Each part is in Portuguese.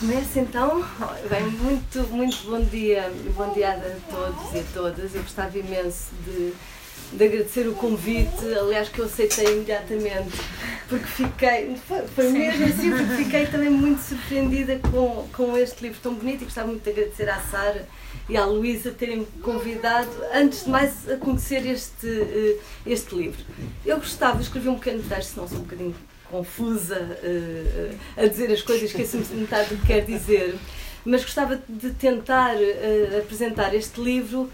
Começa então. Bem, muito, muito bom dia, bom dia a todos e a todas. Eu gostava imenso de, de agradecer o convite, aliás, que eu aceitei imediatamente, porque fiquei, foi, foi mesmo assim, porque fiquei também muito surpreendida com, com este livro tão bonito e gostava muito de agradecer à Sara e à Luísa terem-me convidado, antes de mais, a conhecer este, eh, este livro. Eu gostava de escrever um pequeno texto, não sou um bocadinho confusa uh, a dizer as coisas que assim metade quer dizer, mas gostava de tentar uh, apresentar este livro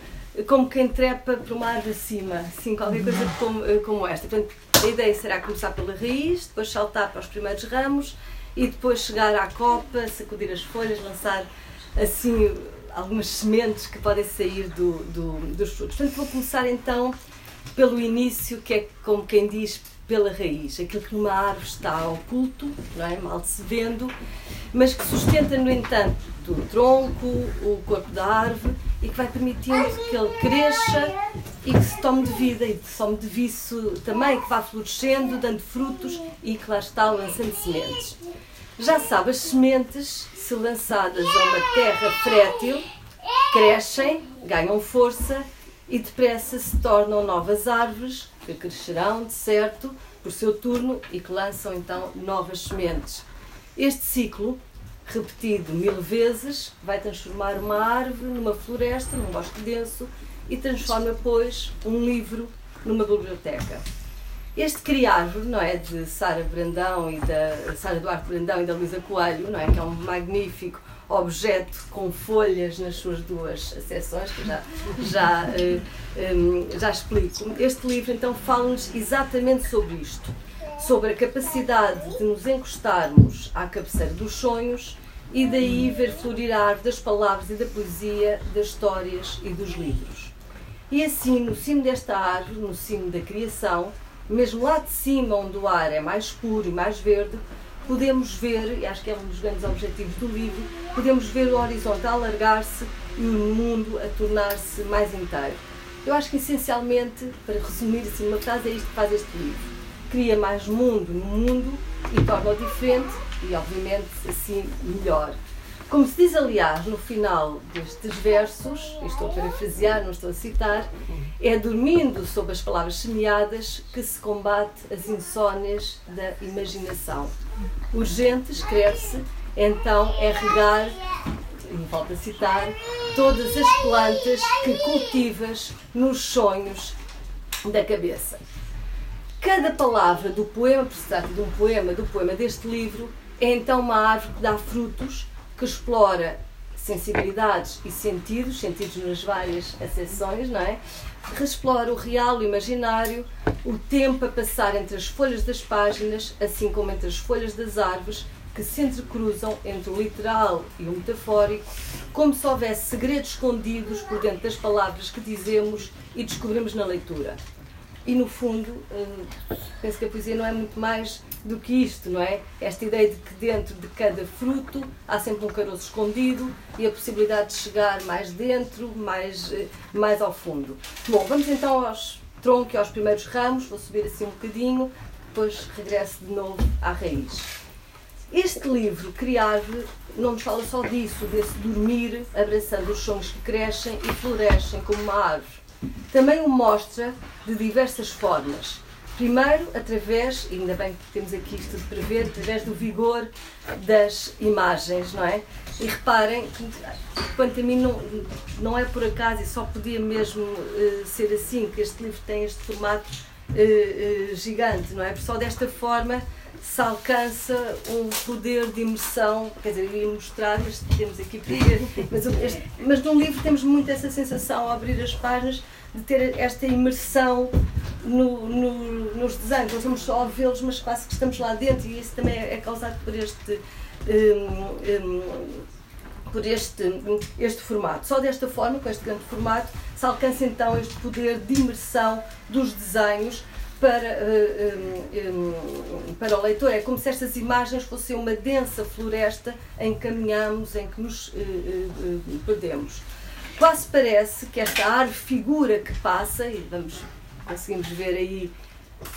como quem trepa para uma árvore acima, assim, qualquer coisa como, como esta. Portanto, a ideia será começar pela raiz, depois saltar para os primeiros ramos e depois chegar à copa, sacudir as folhas, lançar assim algumas sementes que podem sair do, do, dos frutos. Portanto, vou começar então pelo início, que é como quem diz pela raiz, aquilo que numa árvore está oculto, não é? mal se vendo, mas que sustenta, no entanto, o tronco, o corpo da árvore e que vai permitindo que ele cresça e que se tome de vida e que se tome de viço também, que vá florescendo, dando frutos e que lá está lançando sementes. Já sabe, as sementes, se lançadas a uma terra fértil, crescem, ganham força e depressa se tornam novas árvores que crescerão, de certo, por seu turno e que lançam então novas sementes. Este ciclo, repetido mil vezes, vai transformar uma árvore numa floresta, num bosque denso e transforma, pois, um livro numa biblioteca. Este criárvore, não é, de Sara Brandão e da Sara Duarte Brandão e da Luísa Coelho, não é, que é um magnífico objeto com folhas nas suas duas seções, que já, já, eh, já explico. Este livro então fala-nos exatamente sobre isto, sobre a capacidade de nos encostarmos à cabeceira dos sonhos e daí ver florir a árvore das palavras e da poesia, das histórias e dos livros. E assim, no cimo desta árvore, no cimo da criação, mesmo lá de cima, onde o ar é mais puro e mais verde, podemos ver, e acho que é um dos grandes objetivos do livro, podemos ver o horizonte a alargar-se e o mundo a tornar-se mais inteiro. Eu acho que essencialmente, para resumir assim uma frase, é isto que faz este livro. Cria mais mundo no mundo e torna-o diferente e, obviamente, assim melhor. Como se diz, aliás, no final destes versos, estou a parafrasear, não estou a citar, é dormindo sob as palavras semeadas que se combate as insónias da imaginação. Urgente, escreve-se, então é regar, e volto a citar, todas as plantas que cultivas nos sonhos da cabeça. Cada palavra do poema, por se trata de um poema, do poema deste livro, é então uma árvore que dá frutos que explora sensibilidades e sentidos, sentidos nas várias acessões, não é? Explora o real, o imaginário, o tempo a passar entre as folhas das páginas, assim como entre as folhas das árvores, que se entrecruzam entre o literal e o metafórico, como se houvesse segredos escondidos por dentro das palavras que dizemos e descobrimos na leitura. E no fundo, eh, penso que a poesia não é muito mais do que isto, não é? Esta ideia de que dentro de cada fruto há sempre um caroço escondido e a possibilidade de chegar mais dentro, mais, eh, mais ao fundo. Bom, vamos então aos troncos e aos primeiros ramos, vou subir assim um bocadinho, depois regresso de novo à raiz. Este livro, Criar-me, não nos fala só disso, desse dormir, abraçando os sonhos que crescem e florescem como uma árvore também o mostra de diversas formas. Primeiro, através, ainda bem que temos aqui isto de prever, através do vigor das imagens, não é? E reparem, quanto a mim não, não é por acaso e só podia mesmo uh, ser assim, que este livro tem este formato uh, uh, gigante, não é? Porque só desta forma se alcança um poder de imersão, quer dizer, eu ia mostrar, mas temos aqui mas, este, mas num livro temos muito essa sensação ao abrir as páginas de ter esta imersão no, no, nos desenhos, não somos só vê-los, mas quase que estamos lá dentro e isso também é, causado por este um, um, por este, este formato. Só desta forma, com este grande formato, se alcança então este poder de imersão dos desenhos para, um, um, para o leitor. É como se estas imagens fossem uma densa floresta em que caminhamos, em que nos uh, uh, perdemos. Quase parece que esta árvore figura que passa, e vamos, conseguimos ver aí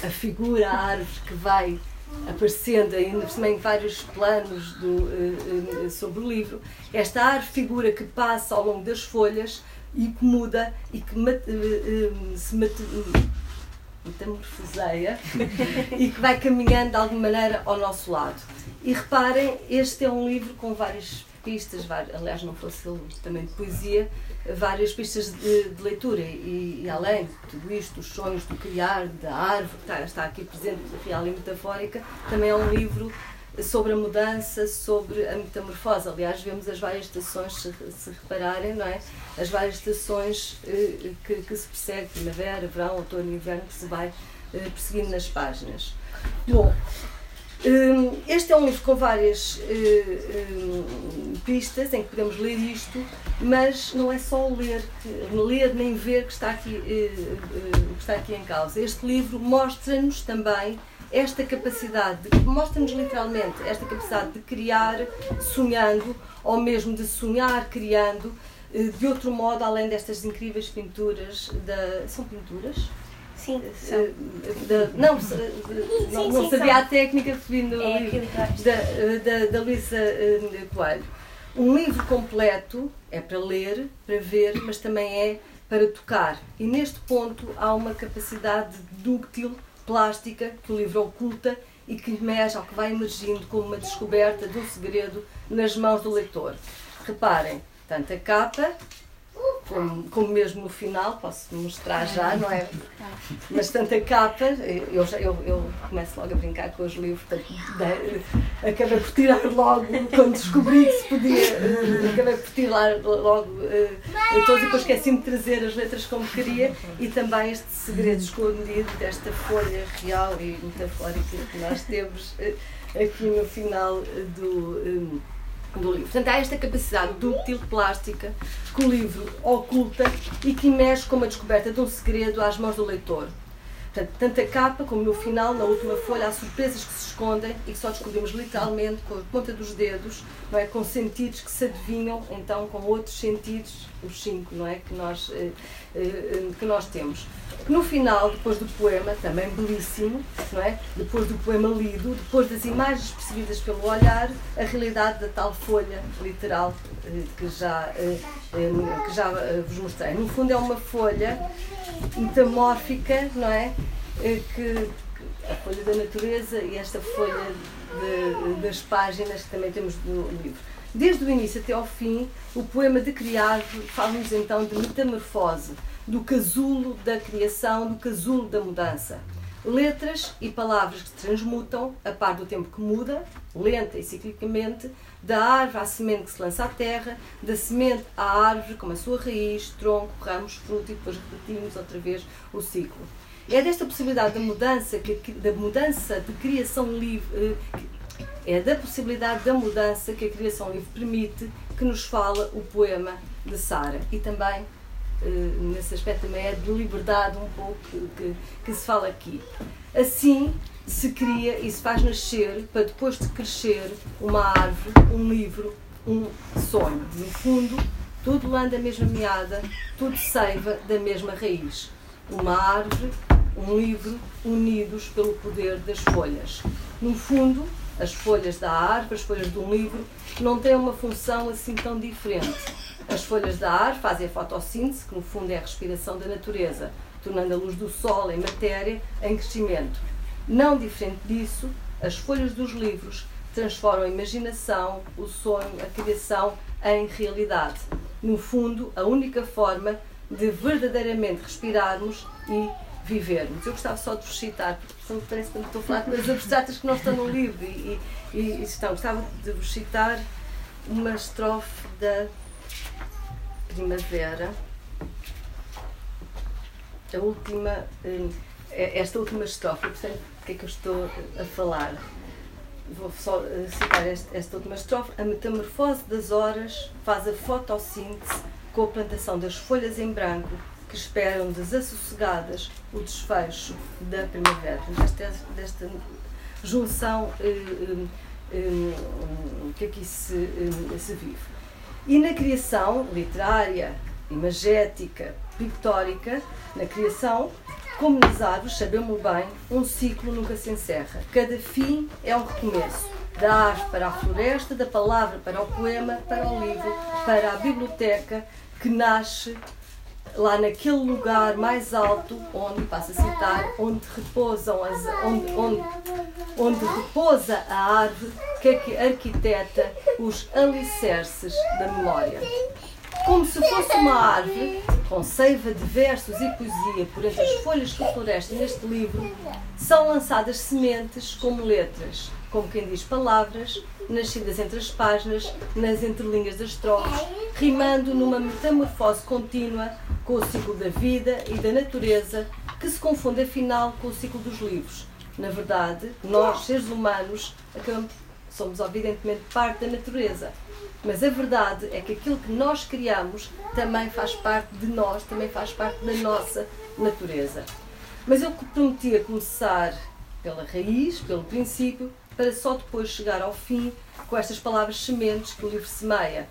a figura, a árvore que vai aparecendo ainda em vários planos do, sobre o livro, esta árvore figura que passa ao longo das folhas e que muda e que se metamorfoseia e que vai caminhando de alguma maneira ao nosso lado. E reparem, este é um livro com várias várias, aliás, não fosse também de poesia, várias pistas de, de leitura. E, e, além de tudo isto, os sonhos do criar, da árvore, que está, está aqui presente, real e metafórica, também é um livro sobre a mudança, sobre a metamorfose. Aliás, vemos as várias estações, se, se repararem, não é? As várias estações eh, que, que, se persegue, primavera, verão, outono e inverno, que se vai eh, perseguindo nas páginas. Bom, este é um livro com várias eh, hum, pistas em que podemos ler isto, mas não é só ler, ler nem ver que está aqui, eh, eh, que está aqui em causa. Este livro mostra-nos também esta capacidade, mostra-nos literalmente esta capacidade de criar sonhando, ou mesmo de sonhar criando, de outro modo, além destas incríveis pinturas da. São pinturas? Sim, eh, de, não, de, sim, não, não sabia a técnica vindo é da, eh, da, da Luísa Coelho. Um livro completo é para ler, para ver, mas também é para tocar. E neste ponto há uma capacidade dúctil, plástica, que o livro oculta e que emerge, ou que vai emergindo como uma descoberta de um segredo nas mãos do leitor. Reparem, tanto a capa como, como mesmo no final, posso mostrar já, não é? Mas tanta capa, eu, eu, eu começo logo a brincar com os livros, acabei por tirar logo, quando descobri que se podia, eh, acabei por tirar logo uh, todos e depois esqueci-me de trazer as letras como queria e também este segredo escondido desta folha real e metafórica que nós temos uh, aqui no final do. Um, do livro. Portanto, há esta capacidade dúctil, plástica, que o livro oculta e que mexe com a descoberta de um segredo às mãos do leitor. Portanto, tanto a capa como no final, na última folha, há surpresas que se escondem e que só descobrimos literalmente com a ponta dos dedos, não é? com sentidos que se adivinham então com outros sentidos, os cinco não é? que, nós, eh, eh, que nós temos. No final, depois do poema, também belíssimo, não é? depois do poema lido, depois das imagens percebidas pelo olhar, a realidade da tal folha literal eh, que já, que já vos mostrei. No fundo, é uma folha metamórfica, não é? Que, a folha da natureza e esta folha de, das páginas que também temos no livro. Desde o início até ao fim, o poema de Criado fala-nos então de metamorfose, do casulo da criação, do casulo da mudança. Letras e palavras que se transmutam a par do tempo que muda, lenta e ciclicamente, da árvore à semente que se lança à terra, da semente à árvore, como a sua raiz, tronco, ramos, fruto, e depois repetimos outra vez o ciclo. É desta possibilidade da mudança, da mudança de criação livre, eh, é da possibilidade da mudança que a criação livre permite que nos fala o poema de Sara. E também, eh, nesse aspecto, também é de liberdade um pouco que, que se fala aqui. Assim, se cria e se faz nascer para depois de crescer uma árvore, um livro, um sonho. No fundo, tudo lã da mesma meada, tudo seiva da mesma raiz. Uma árvore, um livro, unidos pelo poder das folhas. No fundo, as folhas da árvore, as folhas de um livro, não têm uma função assim tão diferente. As folhas da árvore fazem a fotossíntese, que no fundo é a respiração da natureza, tornando a luz do sol em matéria em crescimento. Não diferente disso, as folhas dos livros transformam a imaginação, o sonho, a criação em realidade. No fundo, a única forma de verdadeiramente respirarmos e vivermos. Eu gostava só de vos citar, porque parece que estou a falar de coisas abstratas que não estão no livro e, e, e estão. Gostava de vos citar uma estrofe da Primavera, a última. Hum, é, esta última estrofe, portanto, do que é que eu estou a falar? Vou só eh, citar esta, esta última estrofe. A metamorfose das horas faz a fotossíntese com a plantação das folhas em branco que esperam desassossegadas o desfecho da primavera. Desta, desta junção eh, eh, eh, que aqui se, eh, se vive. E na criação literária, imagética, pictórica, na criação, como nas árvores, sabemos bem, um ciclo nunca se encerra. Cada fim é um recomeço. Da árvore para a floresta, da palavra para o poema, para o livro, para a biblioteca, que nasce lá naquele lugar mais alto, onde, passo a citar, onde repousam as, onde, onde, onde repousa a árvore que arquiteta os alicerces da memória. Como se fosse uma árvore, com seiva de versos e poesia por entre as folhas que florescem neste livro, são lançadas sementes como letras, como quem diz palavras, nascidas entre as páginas, nas entrelinhas das estrofes, rimando numa metamorfose contínua com o ciclo da vida e da natureza, que se confunde afinal com o ciclo dos livros. Na verdade, nós, seres humanos, somos evidentemente parte da natureza. Mas a verdade é que aquilo que nós criamos também faz parte de nós, também faz parte da nossa natureza. Mas eu prometia começar pela raiz, pelo princípio, para só depois chegar ao fim com estas palavras sementes que o livro semeia.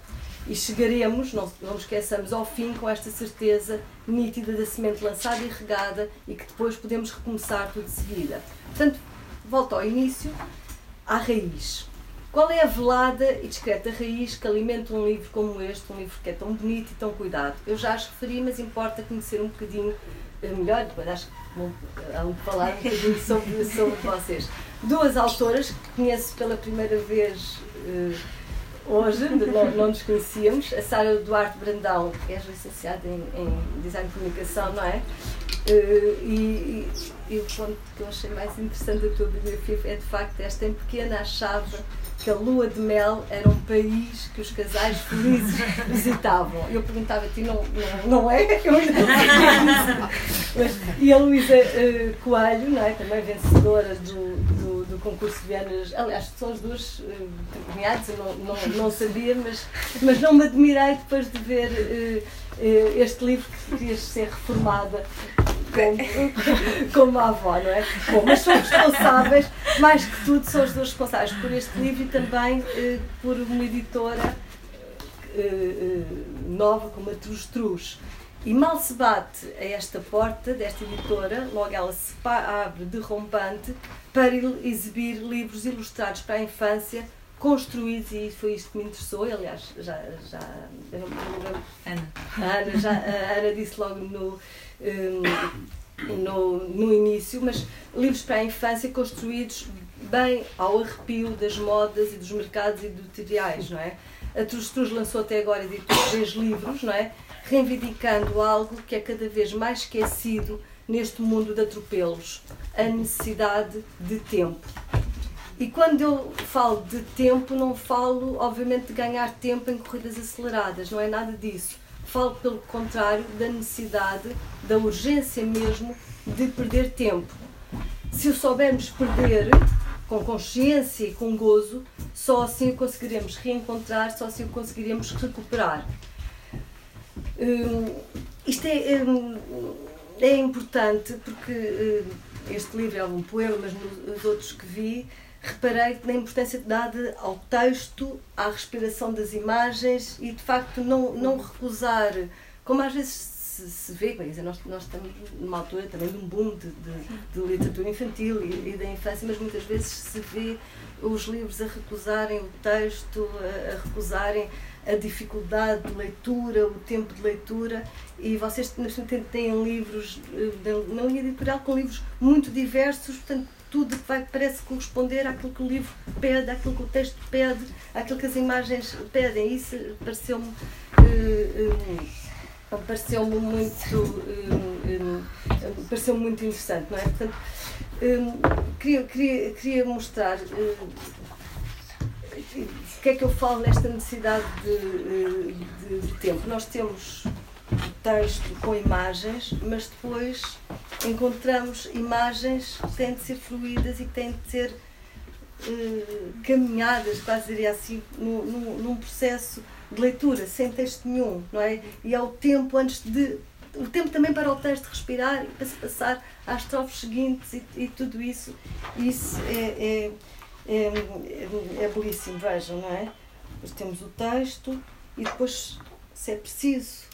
E chegaremos, não, não esqueçamos, ao fim com esta certeza nítida da semente lançada e regada e que depois podemos recomeçar tudo de seguida. Portanto, volto ao início, à raiz. Qual é a velada e discreta raiz que alimenta um livro como este, um livro que é tão bonito e tão cuidado? Eu já as referi, mas importa conhecer um bocadinho eh, melhor, depois acho que vão falar um bocadinho sobre, sobre vocês duas autoras que conheço pela primeira vez uh, hoje, não, não nos conhecíamos, a Sara Duarte Brandão, que és licenciada em, em Design de Comunicação, não é? Uh, e, e, e, o ponto que eu achei mais interessante da tua biografia é de facto esta em pequena achava que a lua de mel era um país que os casais felizes visitavam. Eu perguntava-te, não, não, não é? Eu ainda não Mas, E a Luísa uh, Coelho, não é? também vencedora do, do, do concurso de Vienas, aliás, são as duas uh, eu não, não, não sabia, mas, mas não me admirei depois de ver uh, este livro que querias ser reformada como, como a avó, não é? Bom, mas são responsáveis, mais que tudo, são os dois responsáveis por este livro e também eh, por uma editora eh, eh, nova como a Trus Trus. E mal se bate a esta porta desta editora, logo ela se abre derrompante para exibir livros ilustrados para a infância, construídos, e foi isto que me interessou. Aliás, já. já Ana. A Ana, já, a Ana disse logo no, um, no, no início, mas livros para a infância construídos bem ao arrepio das modas e dos mercados editoriais, não é? A Trus Trus lançou até agora três livros, não é? Reivindicando algo que é cada vez mais esquecido neste mundo de atropelos, a necessidade de tempo. E quando eu falo de tempo, não falo, obviamente, de ganhar tempo em corridas aceleradas, não é nada disso Falo, pelo contrário, da necessidade, da urgência mesmo de perder tempo. Se o soubermos perder com consciência e com gozo, só assim o conseguiremos reencontrar, só assim o conseguiremos recuperar. Hum, isto é, hum, é importante porque hum, este livro é um poema, mas nos outros que vi, reparei na importância dada ao texto, à respiração das imagens e, de facto, não, não recusar, como às vezes se, se vê, dizer, nós, nós estamos numa altura também de um boom de, de, de literatura infantil e, e, da infância, mas muitas vezes se vê os livros a recusarem o texto, a, a recusarem a dificuldade de leitura, o tempo de leitura, e vocês têm livros eh, na linha editorial com livros muito diversos, portanto, tudo que vai, parece corresponder àquilo que o livro pede, àquilo que o texto pede, àquilo que as imagens pedem. Isso pareceu-me uh, uh, pareceu-me muito uh, pareceu muito interessante, não é? Portanto, queria, queria, queria mostrar o que é que eu falo nesta necessidade de, de, de tempo. Nós temos texto com imagens, mas depois encontramos imagens que têm de ser fluídas e que têm de ser uh, caminhadas, quase diria assim, num, num, processo de leitura, sem texto nenhum, não é? E ao tempo antes de. O tempo também para o texto respirar e para se passar às estrofes seguintes e, e tudo isso. Isso é, é, é, é belíssimo, vejam, não é? Depois temos o texto e depois se é preciso.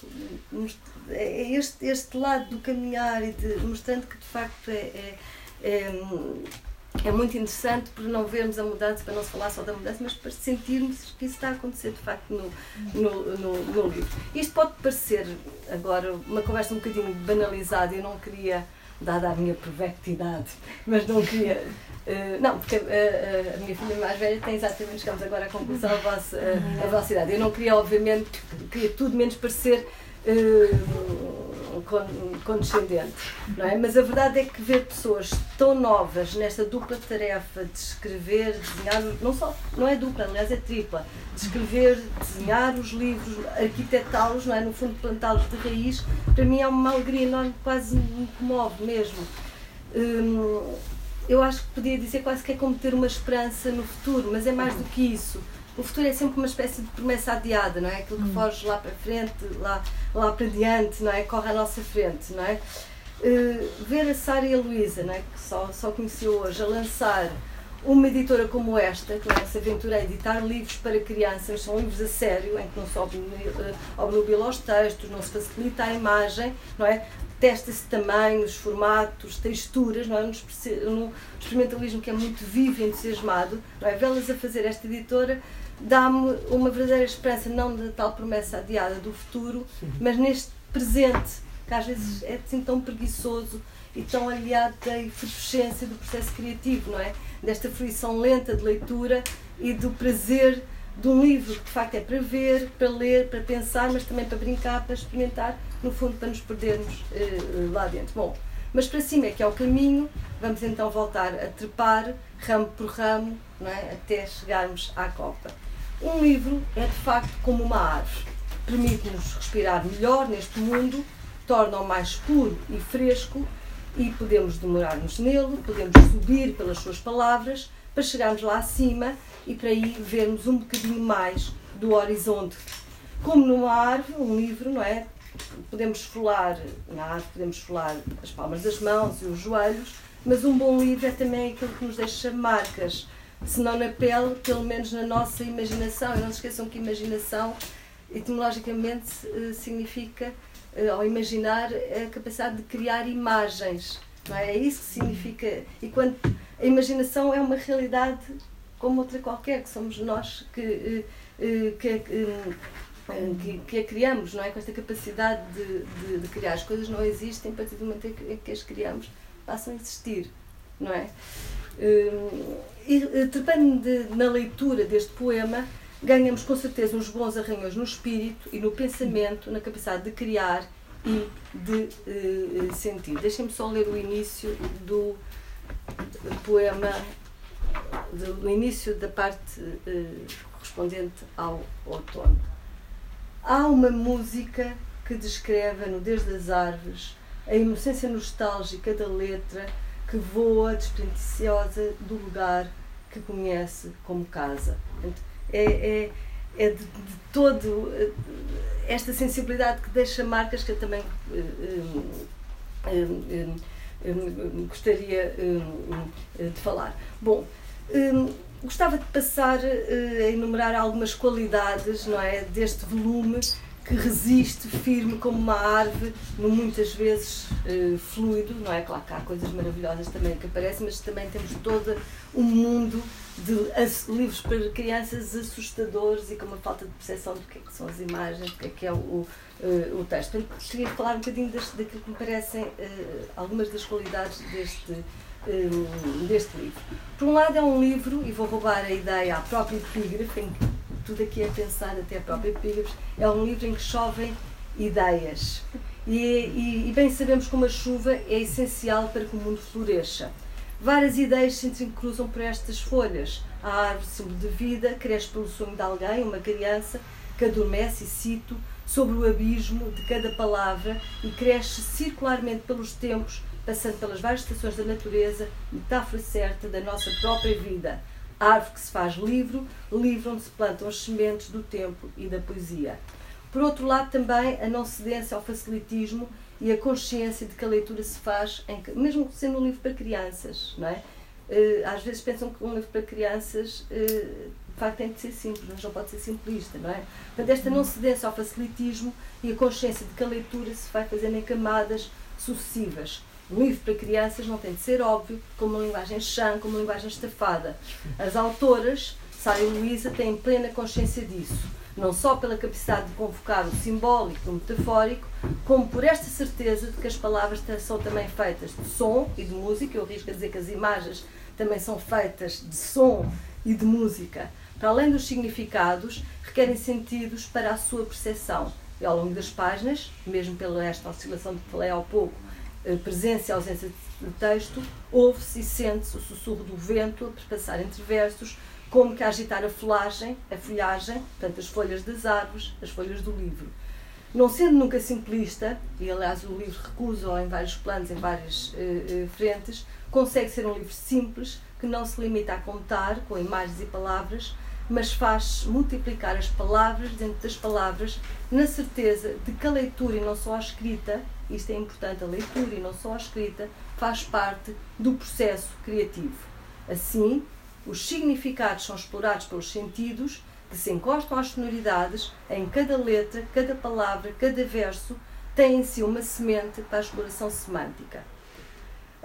É este, este lado do caminhar e de, mostrando que de facto é, é, é, é, muito interessante por não vermos a mudança, para não se falar só da mudança, mas para sentirmos que isso está a acontecer de facto no, no, no, no livro. Isto pode parecer agora uma conversa um bocadinho banalizada, eu não queria dada a minha provectidade, mas não queria. Uh, não, porque uh, uh, a minha filha mais velha tem exatamente, chegamos agora à conclusão, a vossa, a vossa idade. Eu não queria, obviamente, queria tudo menos parecer condescendente, não é? Mas a verdade é que ver pessoas tão novas nesta dupla tarefa de escrever, desenhar, não só, não é dupla, aliás é tripla, de escrever, desenhar os livros, arquitetá-los, não é? No fundo plantá-los de raiz, para mim é uma alegria enorme, quase me comove mesmo. Hum, eu acho que podia dizer quase que é como ter uma esperança no futuro, mas é mais do que isso o futuro é sempre uma espécie de promessa adiada, não é? Aquilo que hum. foge lá para frente, lá, lá para diante, não é? Corre à nossa frente, não é? Uh, ver a Sara e a Luísa, não é? que só, só conheci hoje, a lançar uma editora como esta, que se aventura a editar livros para crianças, são livros a sério, em que não se eh, obnubila os textos, não se facilita a imagem, não é? Testa-se tamanhos, formatos, texturas, não é? No experimentalismo que é muito vivo e entusiasmado, não é? Vê-las a fazer esta editora dá-me uma verdadeira esperança, não da tal promessa adiada do futuro, Sim. mas neste presente, que às vezes é assim tão preguiçoso e tão aliado da efervescência do processo criativo, não é? Desta fruição lenta de leitura e do prazer de um livro que de facto é para ver, para ler, para pensar, mas também para brincar, para experimentar, no fundo para nos perdermos eh, lá dentro. Bom, mas para cima é que é o caminho, vamos então voltar a trepar, ramo por ramo, é? até chegarmos à copa. Um livro é de facto como uma árvore. Permite-nos respirar melhor neste mundo, torna-o mais puro e fresco e podemos demorar-nos nele, podemos subir pelas suas palavras para chegarmos lá acima e para aí vermos um bocadinho mais do horizonte. Como numa árvore, um livro, não é? Podemos esfolar, na árvore podemos esfolar as palmas das mãos e os joelhos, mas um bom livro é também aquilo que nos deixa marcas, se não na pele, pelo menos na nossa imaginação. E não se esqueçam que imaginação, etimologicamente, eh, significa, eh, ao imaginar, a capacidade de criar imagens. Não é? é isso que significa. E quando a imaginação é uma realidade como outra qualquer, que somos nós que, eh, que, que, que a criamos, não é? Com esta capacidade de, de, de, criar. As coisas não existem a partir do momento em que as criamos, passam a existir, não é? Hum, e eh, trepando na leitura deste poema, ganhamos com certeza uns bons arranhões no espírito e no pensamento, na capacidade de criar e de uh, sentir. Deixem-me só ler o início do poema, do, início da parte uh, correspondente ao outono. Há uma música que descreve a nudez das árvores, a inocência nostálgica da letra que voa despretensiosa do lugar que conhece como casa. É, é, é de, de, todo eh, esta sensibilidade que deixa marcas que eu também um, um, gostaria de falar. Bom, gostava de passar eh, a enumerar algumas qualidades não é, deste volume que resiste firme como uma árvore, muitas vezes uh, fluido, não é? Claro que há coisas maravilhosas também que aparecem, mas também temos todo um mundo de livros para crianças assustadores e com uma falta de percepção do que, é que são as imagens, do que é que é o, uh, o texto. Então, queria falar um bocadinho das, daquilo que me parecem uh, algumas das qualidades deste, deste livro. Por um lado, é um livro, e vou roubar a ideia à própria epígrafe, em que tudo aqui é pensar, até a própria epígrafe, é um livro em que chovem ideias. E, e, e, bem sabemos como a chuva é essencial para que o mundo floresça. Várias ideias se entrecruzam por estas folhas. A árvore símbolo de vida cresce pelo sonho de alguém, uma criança, que adormece, e cito, sobre o abismo de cada palavra e cresce circularmente pelos tempos, passando pelas várias estações da natureza, metáfora certa da nossa própria vida árvore que se faz livro, livro onde se plantam as sementes do tempo e da poesia. Por outro lado, também a não cedência ao facilitismo e a consciência de que a leitura se faz, em mesmo sendo um livro para crianças, não é? uh, às vezes pensam que um livro para crianças uh, de facto tem de ser simples, mas não pode ser simplista, não é? Portanto, esta não cedência ao facilitismo e a consciência de que a leitura se vai fazendo em camadas sucessivas. Um livro para crianças não tem de ser óbvio, com uma linguagem chã, com uma linguagem estafada. As autoras, Sara e Luísa, têm plena consciência disso não só pela capacidade de convocar o simbólico o metafórico, como por esta certeza de que as palavras são também feitas de som e de música. Eu arrisco a dizer que as imagens também são feitas de som e de música. Para além dos significados, requerem sentidos para a sua percepção. E ao longo das páginas, mesmo pela esta oscilação de que falei há pouco, presença e ausência de texto, ouve-se e sente-se o sussurro do vento a perpassar entre versos, como que a agitar a folhagem, a folhagem, portanto as folhas das árvores, as folhas do livro. Não sendo nunca simplista, e aliás o livro recusa em vários planos, em várias uh, frentes, consegue ser um livro simples, que não se limita a contar com imagens e palavras, mas faz multiplicar as palavras dentro das palavras, na certeza de que a leitura e não só a escrita, isto é importante, a leitura e não só a escrita, faz parte do processo criativo. Assim, os significados são explorados pelos sentidos, que se encostam às sonoridades, em cada letra, cada palavra, cada verso, tem em si uma semente para a exploração semântica.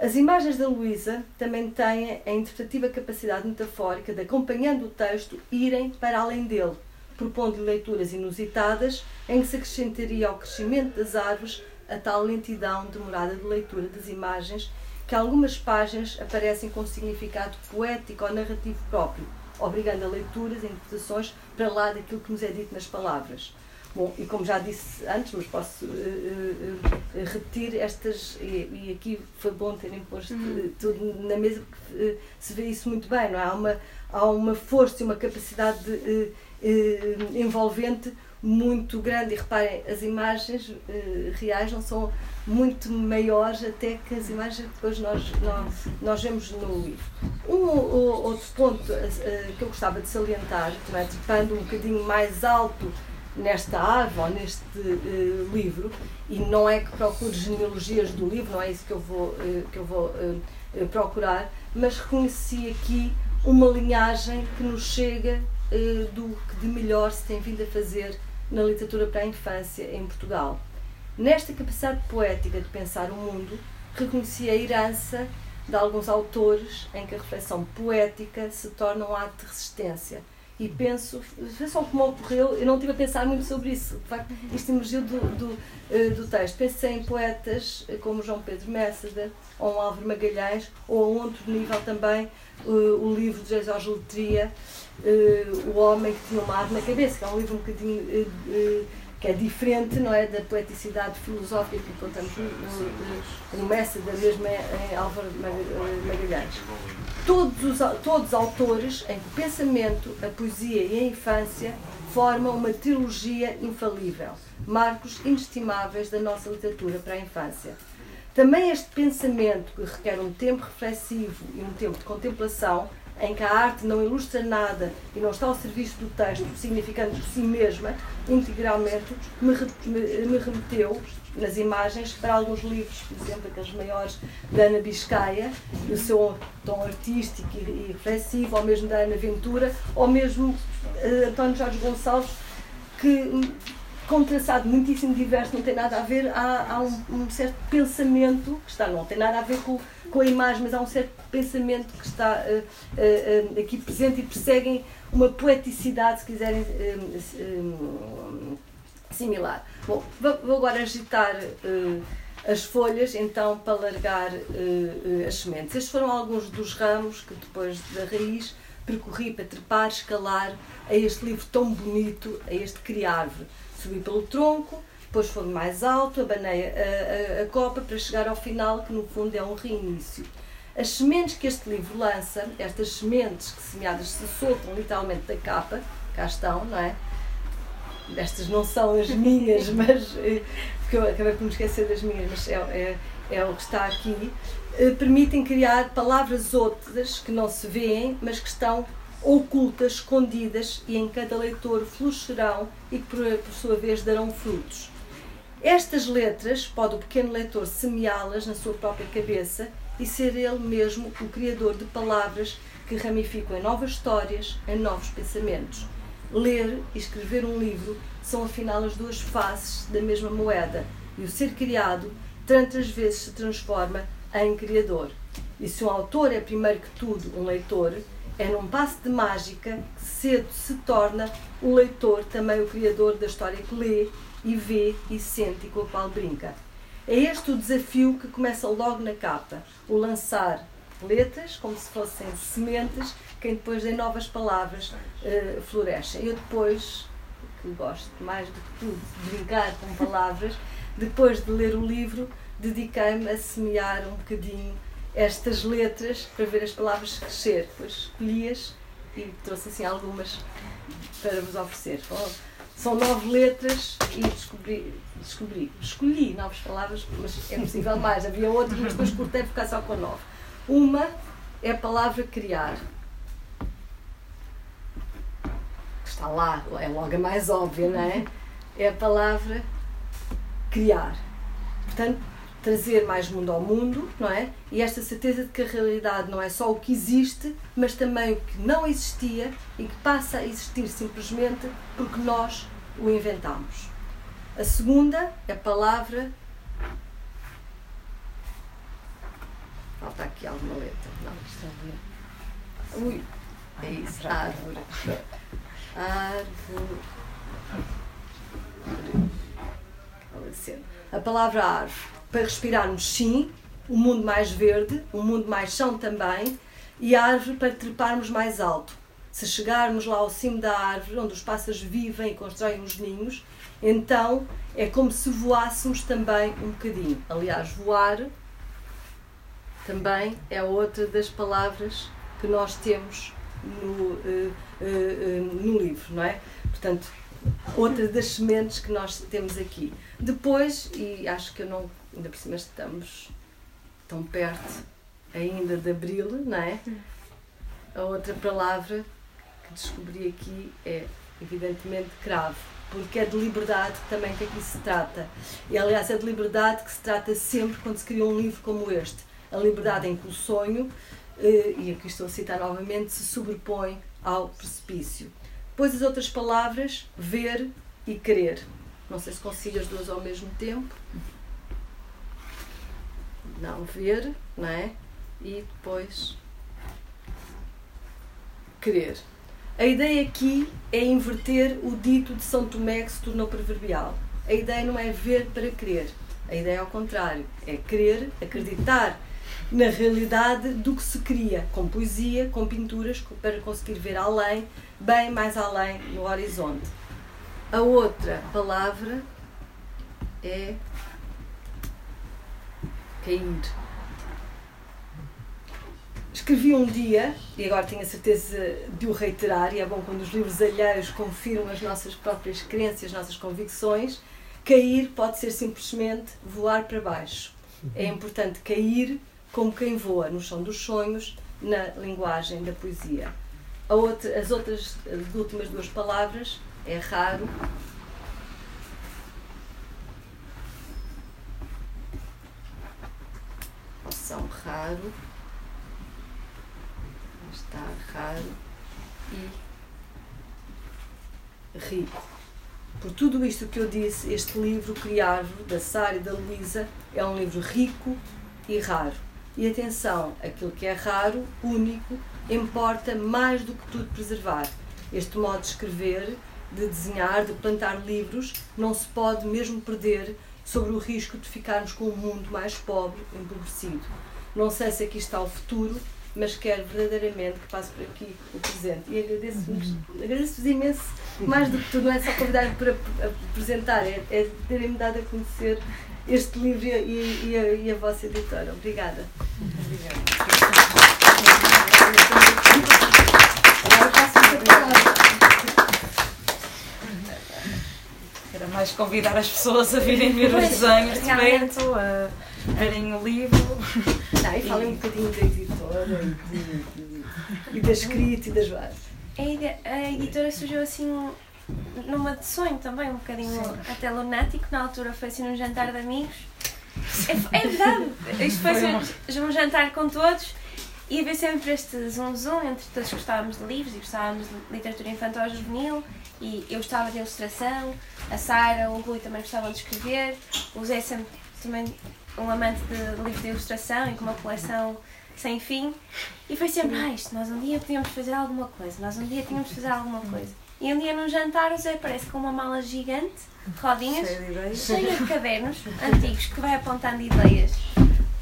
As imagens da Luísa também têm a interpretativa capacidade metafórica de, acompanhando o texto, irem para além dele, propondo leituras inusitadas em que se acrescentaria ao crescimento das árvores a tal lentidão demorada de leitura das imagens que algumas páginas aparecem com significado poético ou narrativo próprio, obrigando a leituras e interpretações para lá daquilo que nos é dito nas palavras. Bom, e como já disse antes, mas posso uh, uh, repetir estas, e, e, aqui foi bom terem posto uhum. tudo na mesa, porque uh, se vê isso muito bem, não é? Há uma, há uma força e uma capacidade de, envolvente muito grande. E reparem, as imagens reais não são muito maiores até que as imagens que depois nós, nós, nós vemos no livro. Um outro ponto que eu gostava de salientar, é, trepando um bocadinho mais alto nesta árvore, ou neste uh, livro, e não é que procure genealogias do livro, não é isso que eu vou, uh, que eu vou procurar, mas reconheci aqui uma linhagem que nos chega do que de melhor se tem vindo a fazer na literatura para a infância em Portugal Nesta capacidade poética de pensar o mundo, reconheci a herança de alguns autores em que a reflexão poética se torna um ato de resistência. E penso, só como ocorreu, eu não estive a pensar muito sobre isso, de facto, isto emergiu do, do, eh, do texto. Pensei em poetas eh, como João Pedro Messada, ou um Álvaro Magalhães, ou a um outro nível também, eh, o livro de Jorge Letria, O Homem que Tinha uma Arte na Cabeça, que é um livro um bocadinho que é diferente não é, da poeticidade filosófica que encontramos no, mestre da mesma em Álvaro Magalhães. Todos os todos autores em que o pensamento, a poesia e a infância formam uma trilogia infalível, marcos inestimáveis da nossa literatura para a infância. Também este pensamento, que requer um tempo reflexivo e um tempo de contemplação, em que a arte não ilustra nada e não está ao serviço do texto, significando por si mesma, integralmente, me, me, me remeteu nas imagens para alguns livros, por exemplo, aqueles maiores da Ana Biscaia, o seu tom artístico e, e reflexivo, ou mesmo da Ana Ventura, ou mesmo uh, António Jorge Gonçalves, que com um traçado muitíssimo diverso, não tem nada a ver, há, há um, um, certo pensamento que está, não tem nada a ver com, com a imagem, mas há um certo pensamento que está uh, uh, uh, aqui presente e perseguem uma poeticidade, se quiserem, similar. Bom, vou agora agitar as folhas, então, para largar as sementes. Estes foram alguns dos ramos que depois da raiz percorri para trepar, escalar a este livro tão bonito, a este criárvore. Subi pelo tronco, depois foi mais alto, abanei a, a, a copa para chegar ao final, que no fundo é um reinício. As sementes que este livro lança, estas sementes que semeadas se soltam literalmente da capa, cá estão, não é? Estas não são as minhas, mas eh, porque eu acabei por me esquecer das minhas, mas é, é, é o que está aqui, eh, permitem criar palavras outras que não se veem, mas que estão ocultas, escondidas e em cada leitor florescerão e que por, por sua vez darão frutos. Estas letras pode o pequeno leitor semeá-las na sua própria cabeça e ser ele mesmo o criador de palavras que ramificam em novas histórias, em novos pensamentos. Ler e escrever um livro são afinal as duas faces da mesma moeda, e o ser criado tantas vezes se transforma em criador. E se um autor é primeiro que tudo um leitor, é num passo de mágica que cedo se torna o leitor também o criador da história que lê e vê e sente e com a qual brinca. É este o desafio que começa logo na capa, o lançar letras como se fossem sementes que depois em novas palavras uh, florescem. Eu depois, que gosto mais do que tudo de brincar com palavras, depois de ler o livro, dediquei-me a semear um bocadinho estas letras para ver as palavras crescer. Depois escolhi-as e trouxe assim algumas para vos oferecer. São nove letras e descobri, descobri, escolhi novas palavras, mas é possível mais. Havia outras, mas depois cortei ficar só com nove. Uma é a palavra criar. Está lá, é logo a mais óbvia, não é? É a palavra criar. Portanto, trazer mais mundo ao mundo, não é? E esta certeza de que a realidade não é só o que existe, mas também o que não existia e que passa a existir simplesmente porque nós o inventamos. A segunda é a palavra. Falta aqui alguma letra. Não, está bem. Ui, é isso, árvore. Árvore. A palavra árvore para respirarmos sim, um mundo mais verde, um mundo mais chão também, e árvore para treparmos mais alto. Se chegarmos lá ao cimo da árvore, onde os pássaros vivem e constroem os ninhos, então é como se voássemos também um bocadinho. Aliás, voar também é outra das palavras que nós temos no, uh, uh, uh, no livro, não é? Portanto, outra das sementes que nós temos aqui. Depois, e acho que eu não ainda por cima estamos tão perto ainda de abril, não é? A outra palavra que descobri aqui é, evidentemente, cravo, porque é de liberdade também que aqui se trata. E, aliás, é de liberdade que se trata sempre quando se cria um livro como este. A liberdade em que o sonho, eh, e aqui estou a citar novamente, se sobrepõe ao precipício. Depois as outras palavras, ver e querer. Não sei se consigo as duas ao mesmo tempo não ver, não é? E depois querer. A ideia aqui é inverter o dito de São Tomé que se tornou proverbial. A ideia não é ver para crer. A ideia é ao contrário. É crer, acreditar na realidade do que se cria, com poesia, com pinturas, para conseguir ver além, bem mais além no horizonte. A outra palavra é cair. Escrevi um dia, e agora tenho a certeza de o reiterar, e é bom quando os livros alheios confirmam as nossas próprias crenças, as nossas convicções. Cair pode ser simplesmente voar para baixo. É importante cair como quem voa no chão dos sonhos, na linguagem da poesia. Outra, as outras, as últimas duas palavras é raro são raro, está raro e rico. Por tudo isto que eu disse, este livro, Criárvore, da Sara e da Luísa, é um livro rico e raro. E atenção, aquilo que é raro, único, importa mais do que tudo preservar. Este modo de escrever, de desenhar, de plantar livros, não se pode mesmo perder sobre o risco de ficarmos com um mundo mais pobre, empobrecido. Não sei se aqui está o futuro, mas quero verdadeiramente que passe por aqui o presente. E agradeço-vos uhum. agradeço imenso, mais do que tudo, não é só convidar-me para apresentar, é, é terem-me dado a conhecer este livro e, e, a, e a vossa editora. Obrigada. Obrigada. Agora passo. Era mais convidar as pessoas a virem ver os desenhos de perto, a verem o livro. Não, e falem um bocadinho da editora e, de, e da escrita e das bases. A editora surgiu assim numa de sonho também, um bocadinho Sim. até lunático. Na altura foi assim num jantar de amigos É, é verdade. Isto foi, foi um, um jantar com todos e havia sempre este zoom zoom entre todos gostávamos de livros e gostávamos de literatura infantil ou juvenil e eu gostava de ilustração, a Sara, o Rui também gostavam de escrever, o Zé sempre também um amante de livros de ilustração e com uma coleção sem fim e foi sempre, ah, isto, nós um dia podíamos fazer alguma coisa, nós um dia tínhamos de fazer alguma coisa. E um dia num jantar o Zé aparece com uma mala gigante, de rodinhas, cheia de cadernos antigos que vai apontando ideias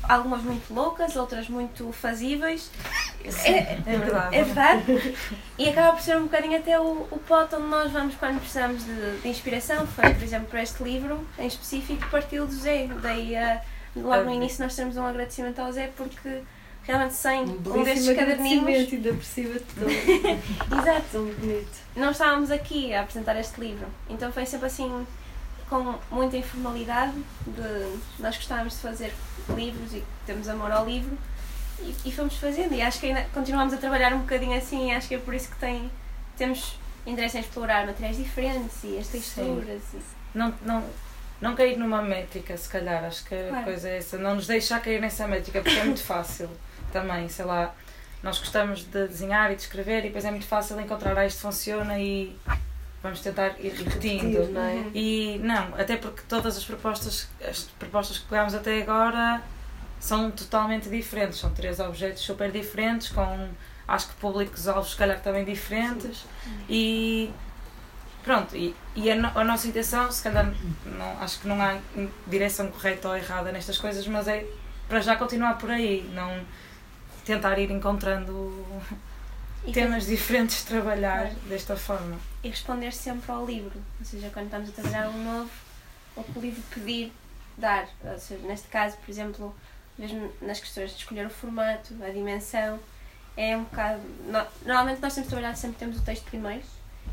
algumas muito loucas, outras muito fazíveis. Sim, é, é, verdade. É verdade. E acaba por ser um bocadinho até o, o pote onde nós vamos quando precisamos de, de inspiração. Foi, por exemplo, para este livro em específico, partiu do Zé. Daí, uh, logo no início, nós temos um agradecimento ao Zé porque realmente sem um, um destes caderninhos. ainda por cima de tudo. Exato. Tão bonito. Não estávamos aqui a apresentar este livro. Então foi sempre assim com muita informalidade, de, nós gostávamos de fazer livros e temos amor ao livro e, e fomos fazendo e acho que ainda continuamos a trabalhar um bocadinho assim e acho que é por isso que tem, temos interesse em explorar materiais diferentes e as texturas. E... Não, não, não cair numa métrica, se calhar, acho que claro. a coisa é essa, não nos deixar cair nessa métrica porque é muito fácil também, sei lá, nós gostamos de desenhar e de escrever e depois é muito fácil encontrar ah, isto funciona e vamos tentar ir repetindo. Não é? E não, até porque todas as propostas, as propostas que pegámos até agora são totalmente diferentes. São três objetos super diferentes, com acho que públicos-alvos, se calhar, também diferentes. Sim. E pronto, e, e a, no, a, nossa intenção, se calhar, não, acho que não há direção correta ou errada nestas coisas, mas é para já continuar por aí, não tentar ir encontrando e temas que... diferentes de trabalhar claro. desta forma. E responder sempre ao livro, ou seja, quando estamos a trabalhar um novo, o que o livro pedir, dar. Ou seja, neste caso, por exemplo, mesmo nas questões de escolher o formato, a dimensão, é um bocado. No, normalmente nós temos trabalhado sempre temos o texto primeiro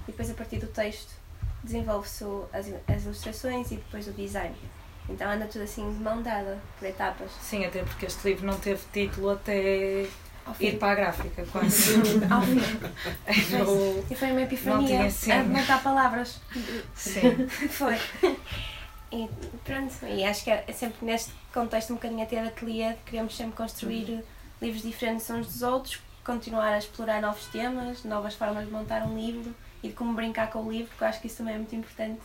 e depois a partir do texto desenvolve-se as, as ilustrações e depois o design. Então anda tudo assim de mão dada, por etapas. Sim, até porque este livro não teve título até ir para a gráfica, quase. Ao fim. e foi uma epifania a montar palavras. Sim. foi. E pronto, e acho que é sempre neste contexto um bocadinho até da ateliê, queremos sempre construir uhum. livros diferentes uns dos outros, continuar a explorar novos temas, novas formas de montar um livro e de como brincar com o livro, porque eu acho que isso também é muito importante,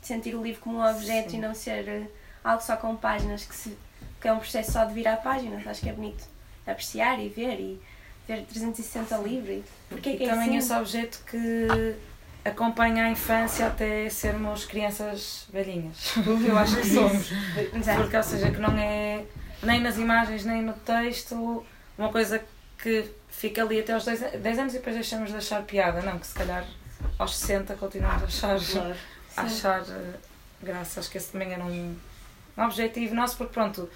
de sentir o livro como um objeto Sim. e não ser eh, algo só com páginas, que, se, que é um processo só de virar páginas, acho que é bonito apreciar e ver e ver 360 livre. Porque é que e é também assim? esse objeto que acompanha a infância até sermos crianças velhinhas. Eu acho que somos. Porque, ou seja, que não é nem nas imagens nem no texto uma coisa que fica ali até aos 10, 10 anos e depois deixamos de achar piada. Não, que se calhar aos 60 continuamos a achar, claro. a achar eh, graça. Acho que esse também era um, um objetivo nosso, porque pronto,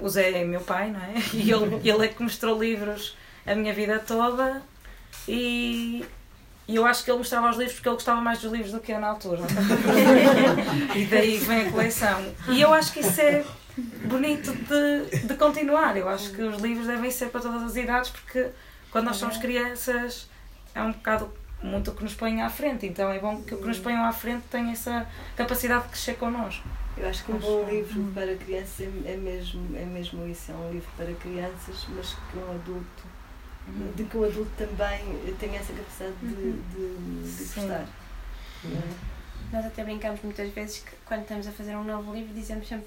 o Zé é meu pai, não é? E ele, ele é que mostrou livros a minha vida toda e, e eu acho que ele mostrava os livros porque ele gostava mais dos livros do que eu na altura. e daí vem a coleção. E eu acho que isso é bonito de, de continuar. Eu acho que os livros devem ser para todas as idades porque quando nós somos crianças é um bocado muito o que nos põe à frente. Então é bom que o que nos ponham à frente tenha essa capacidade de crescer connosco. Eu acho que um bom livro para crianças é, é, mesmo, é mesmo isso, é um livro para crianças, mas que um adulto, uhum. de que o adulto também tenha essa capacidade de, uhum. de, de gostar. Uhum. Nós até brincamos muitas vezes que quando estamos a fazer um novo livro dizemos sempre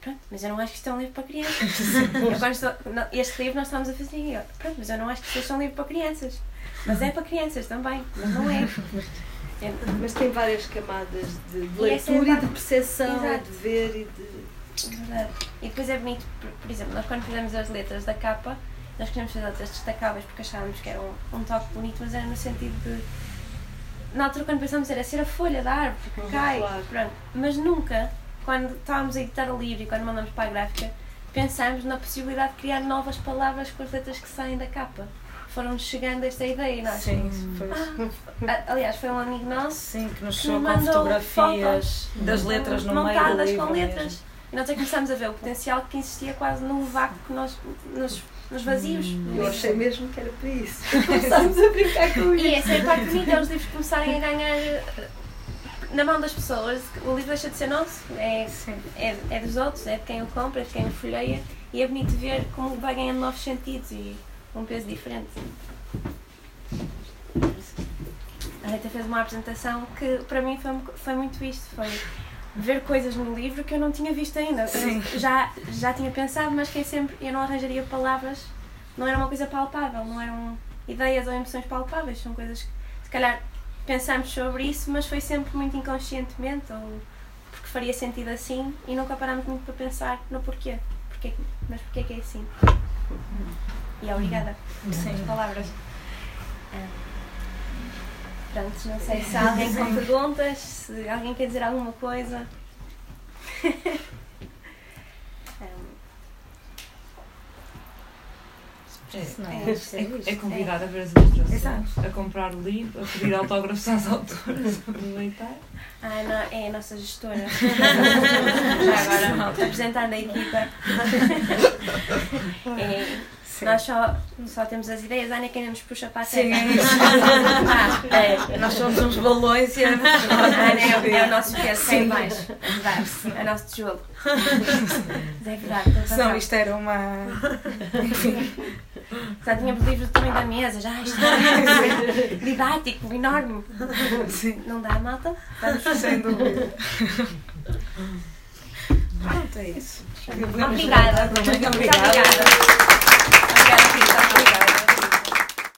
pronto, mas eu não acho que isto é um livro para crianças. estou, este livro nós estamos a fazer e eu, pronto, mas eu não acho que isto é um livro para crianças. Mas é para crianças também, mas não é. É, mas tem várias camadas de, de leitura e, e de percepção, e de ver e de. Verdade. E depois é bonito, por, por, exemplo, nós quando fizemos as letras da capa, nós queríamos fazer letras destacáveis porque achávamos que era um, um toque bonito, mas era no sentido de. Na altura, quando pensámos, era ser a folha da árvore, porque uhum, cai, claro. pronto. Mas nunca, quando estávamos a editar o livro e quando mandamos para a gráfica, pensámos na possibilidade de criar novas palavras com as letras que saem da capa foram chegando esta ideia, não é? Sim, foi. Ah, aliás, foi um amigo nosso Sim, que nos chegou com fotografias das letras no meio do livro com letras. Mesmo. E nós é começámos a ver o potencial que existia quase no vácuo que nós, nos, nos vazios. Hum, eu achei mesmo que era para isso. Começámos a brincar com isso. E essa é a parte bonita, os livros começarem a ganhar na mão das pessoas, o livro deixa de ser nosso, é, é, é dos outros, é de quem o compra, é de quem o folheia e é bonito ver como vai ganhando novos sentidos e um peso diferente. A Rita fez uma apresentação que para mim foi, foi muito isto, foi ver coisas no livro que eu não tinha visto ainda. Eu Sim. já, já tinha pensado, mas que é sempre eu não arranjaria palavras, não era uma coisa palpável, não eram ideias ou emoções palpáveis, são coisas que se calhar pensamos sobre isso, mas foi sempre muito inconscientemente ou porque faria sentido assim e nunca parámos muito para pensar no porquê. porquê mas porquê que é assim? E obrigada Sim. pelas palavras. Ah, Pronto, não sei se há alguém com perguntas, se alguém quer dizer alguma coisa. É, é, é, é, é convidar a ver as ilustrações, a comprar o livro, a pedir autógrafos às autoras, aproveitar. Ah, não, é a nossa gestora. Já agora, apresentando a equipa. É, Sim. nós só, só temos as ideias, a Ana é quem nos puxa para a Sim, terra. é isso. Ah, É, nós somos uns balões e é a Ana é, é o nosso peso cá em baixo. É verdade. É o nosso tijolo. Mas é verdade. Senão razão. isto era uma. Enfim. Já tínhamos livros tamanho da mesa, já isto é didático, enorme. Sim. Não dá, malta? Vamos Sem dúvida. Pronto, é isso. Obrigada. Obrigada. Obrigada, Obrigada.